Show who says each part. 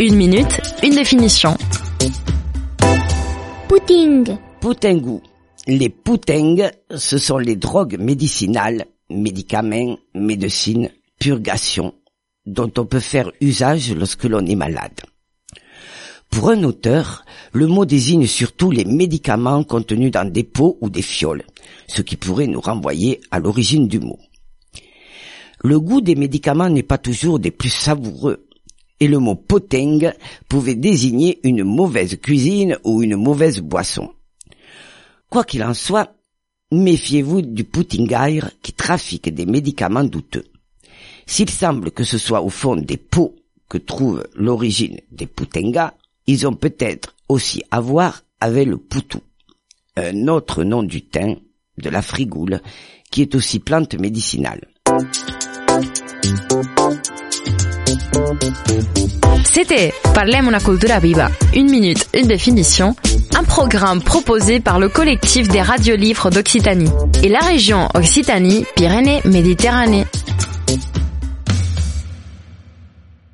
Speaker 1: Une minute, une définition.
Speaker 2: Puting.
Speaker 3: Poutingou. Les poutengues, ce sont les drogues médicinales, médicaments, médecines, purgations, dont on peut faire usage lorsque l'on est malade. Pour un auteur, le mot désigne surtout les médicaments contenus dans des pots ou des fioles, ce qui pourrait nous renvoyer à l'origine du mot. Le goût des médicaments n'est pas toujours des plus savoureux, et le mot poteng pouvait désigner une mauvaise cuisine ou une mauvaise boisson. Quoi qu'il en soit, méfiez-vous du putingaire qui trafique des médicaments douteux. S'il semble que ce soit au fond des pots que trouve l'origine des putengas, ils ont peut-être aussi à voir avec le poutou, un autre nom du thym, de la frigoule, qui est aussi plante médicinale.
Speaker 1: C'était Parlem una cultura viva. Une minute, une définition. Un programme proposé par le collectif des radios livres d'Occitanie et la région Occitanie-Pyrénées-Méditerranée.